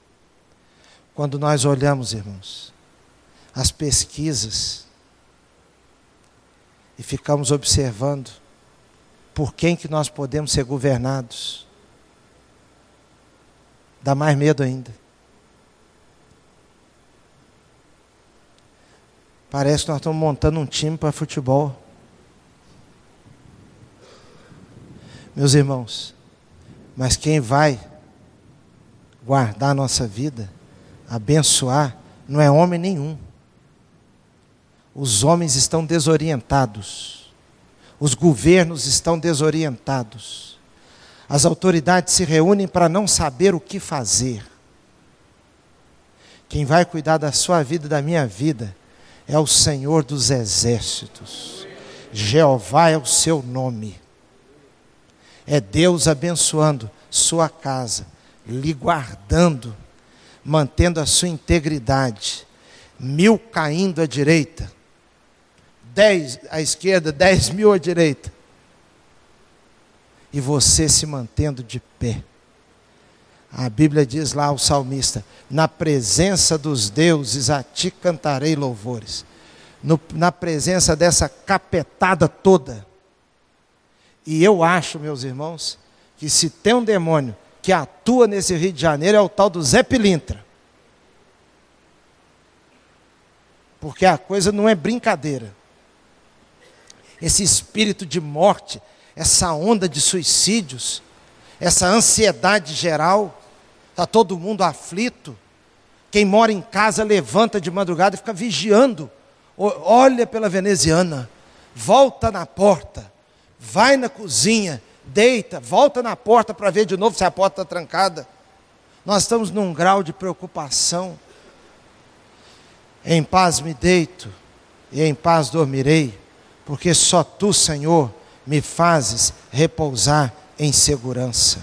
Quando nós olhamos, irmãos, as pesquisas e ficamos observando por quem que nós podemos ser governados, dá mais medo ainda. Parece que nós estamos montando um time para futebol. Meus irmãos, mas quem vai guardar a nossa vida, abençoar, não é homem nenhum. Os homens estão desorientados. Os governos estão desorientados. As autoridades se reúnem para não saber o que fazer. Quem vai cuidar da sua vida e da minha vida é o Senhor dos exércitos. Jeová é o seu nome. É Deus abençoando sua casa, lhe guardando, mantendo a sua integridade. Mil caindo à direita, dez à esquerda, dez mil à direita. E você se mantendo de pé. A Bíblia diz lá o salmista: Na presença dos deuses a ti cantarei louvores. No, na presença dessa capetada toda. E eu acho, meus irmãos, que se tem um demônio que atua nesse Rio de Janeiro é o tal do Zé Pilintra. Porque a coisa não é brincadeira. Esse espírito de morte, essa onda de suicídios, essa ansiedade geral, está todo mundo aflito. Quem mora em casa levanta de madrugada e fica vigiando. Olha pela veneziana, volta na porta, vai na cozinha, deita, volta na porta para ver de novo se a porta está trancada. Nós estamos num grau de preocupação. Em paz me deito e em paz dormirei, porque só tu, Senhor, me fazes repousar em segurança.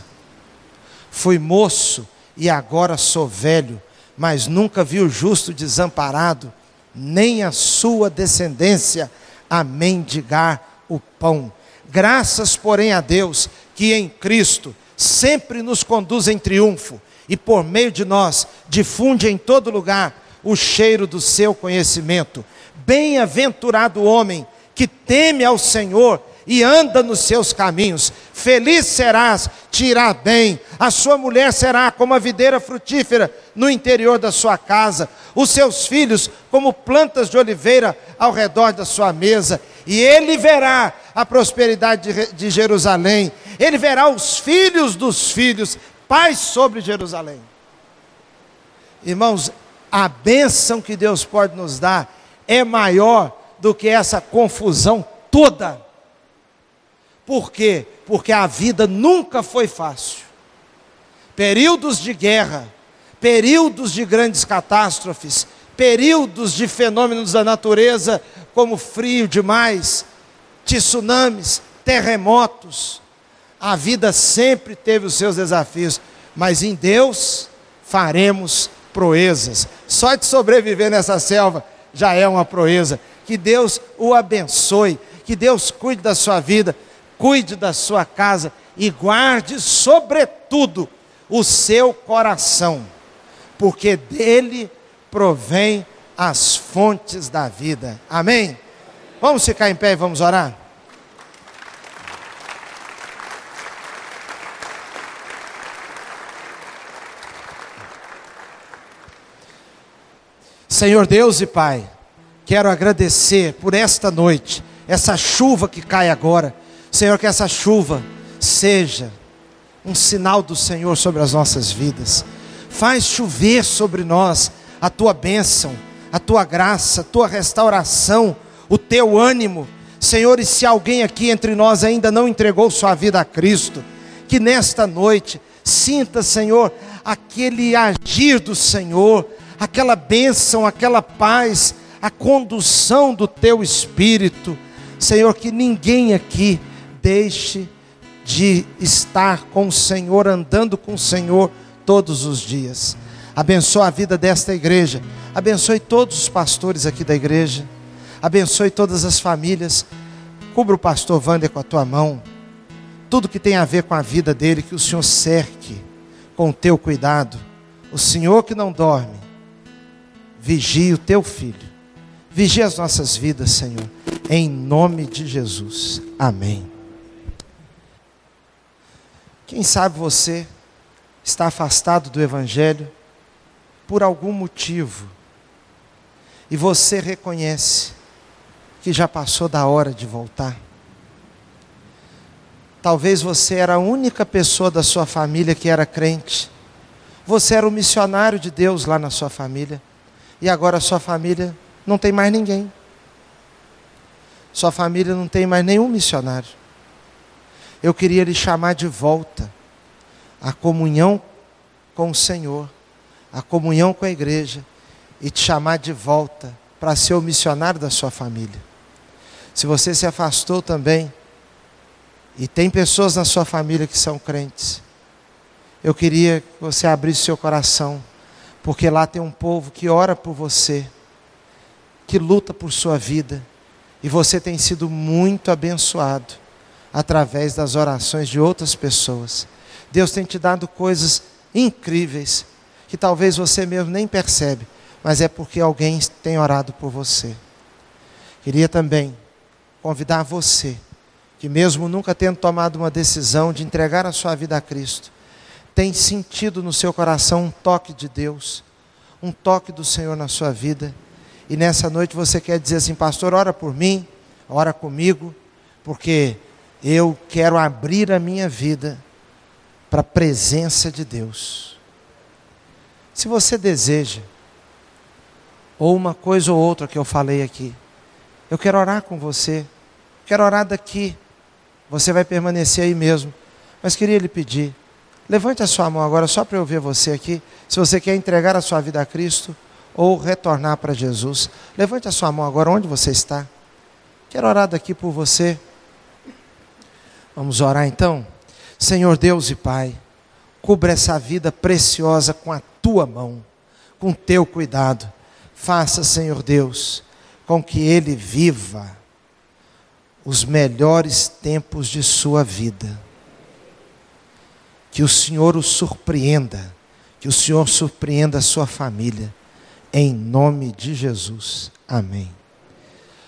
Fui moço e agora sou velho, mas nunca vi o justo desamparado, nem a sua descendência a mendigar o pão. Graças, porém, a Deus que em Cristo sempre nos conduz em triunfo e por meio de nós difunde em todo lugar o cheiro do seu conhecimento. Bem-aventurado o homem que teme ao Senhor e anda nos seus caminhos. Feliz serás, te irá bem. A sua mulher será como a videira frutífera no interior da sua casa, os seus filhos como plantas de oliveira ao redor da sua mesa. E ele verá a prosperidade de, Jerusalém, ele verá os filhos dos filhos, paz sobre Jerusalém. Irmãos, a bênção que Deus pode nos dar é maior do que essa confusão toda por quê? Porque a vida nunca foi fácil. Períodos de guerra, períodos de grandes catástrofes, períodos de fenômenos da natureza, como frio demais, tsunamis, terremotos. A vida sempre teve os seus desafios, mas em Deus faremos proezas. Só de sobreviver nessa selva já é uma proeza. Que Deus o abençoe, que Deus cuide da sua vida cuide da sua casa e guarde, sobretudo, o seu coração, porque dele provém as fontes da vida. Amém? Vamos ficar em pé e vamos orar? Senhor Deus e Pai, quero agradecer por esta noite, essa chuva que cai agora Senhor, que essa chuva seja um sinal do Senhor sobre as nossas vidas. Faz chover sobre nós a tua bênção, a tua graça, a tua restauração, o teu ânimo. Senhor, e se alguém aqui entre nós ainda não entregou sua vida a Cristo, que nesta noite sinta, Senhor, aquele agir do Senhor, aquela bênção, aquela paz, a condução do teu espírito. Senhor, que ninguém aqui deixe de estar com o Senhor, andando com o Senhor todos os dias. Abençoe a vida desta igreja. Abençoe todos os pastores aqui da igreja. Abençoe todas as famílias. Cubra o pastor Wander com a tua mão. Tudo que tem a ver com a vida dele, que o Senhor cerque com o teu cuidado. O Senhor que não dorme, vigie o teu filho. Vigie as nossas vidas, Senhor. Em nome de Jesus. Amém. Quem sabe você está afastado do Evangelho por algum motivo e você reconhece que já passou da hora de voltar. Talvez você era a única pessoa da sua família que era crente. Você era o missionário de Deus lá na sua família. E agora a sua família não tem mais ninguém. Sua família não tem mais nenhum missionário eu queria lhe chamar de volta à comunhão com o Senhor, à comunhão com a igreja e te chamar de volta para ser o missionário da sua família. Se você se afastou também e tem pessoas na sua família que são crentes, eu queria que você abrisse seu coração, porque lá tem um povo que ora por você, que luta por sua vida, e você tem sido muito abençoado através das orações de outras pessoas. Deus tem te dado coisas incríveis que talvez você mesmo nem percebe, mas é porque alguém tem orado por você. Queria também convidar você, que mesmo nunca tendo tomado uma decisão de entregar a sua vida a Cristo, tem sentido no seu coração um toque de Deus, um toque do Senhor na sua vida, e nessa noite você quer dizer assim, pastor, ora por mim, ora comigo, porque eu quero abrir a minha vida para a presença de Deus. Se você deseja, ou uma coisa ou outra que eu falei aqui, eu quero orar com você, quero orar daqui, você vai permanecer aí mesmo, mas queria lhe pedir, levante a sua mão agora só para eu ver você aqui, se você quer entregar a sua vida a Cristo ou retornar para Jesus. Levante a sua mão agora onde você está. Quero orar daqui por você. Vamos orar então? Senhor Deus e Pai, cubra essa vida preciosa com a tua mão, com teu cuidado. Faça, Senhor Deus, com que ele viva os melhores tempos de sua vida. Que o Senhor o surpreenda, que o Senhor surpreenda a sua família. Em nome de Jesus. Amém.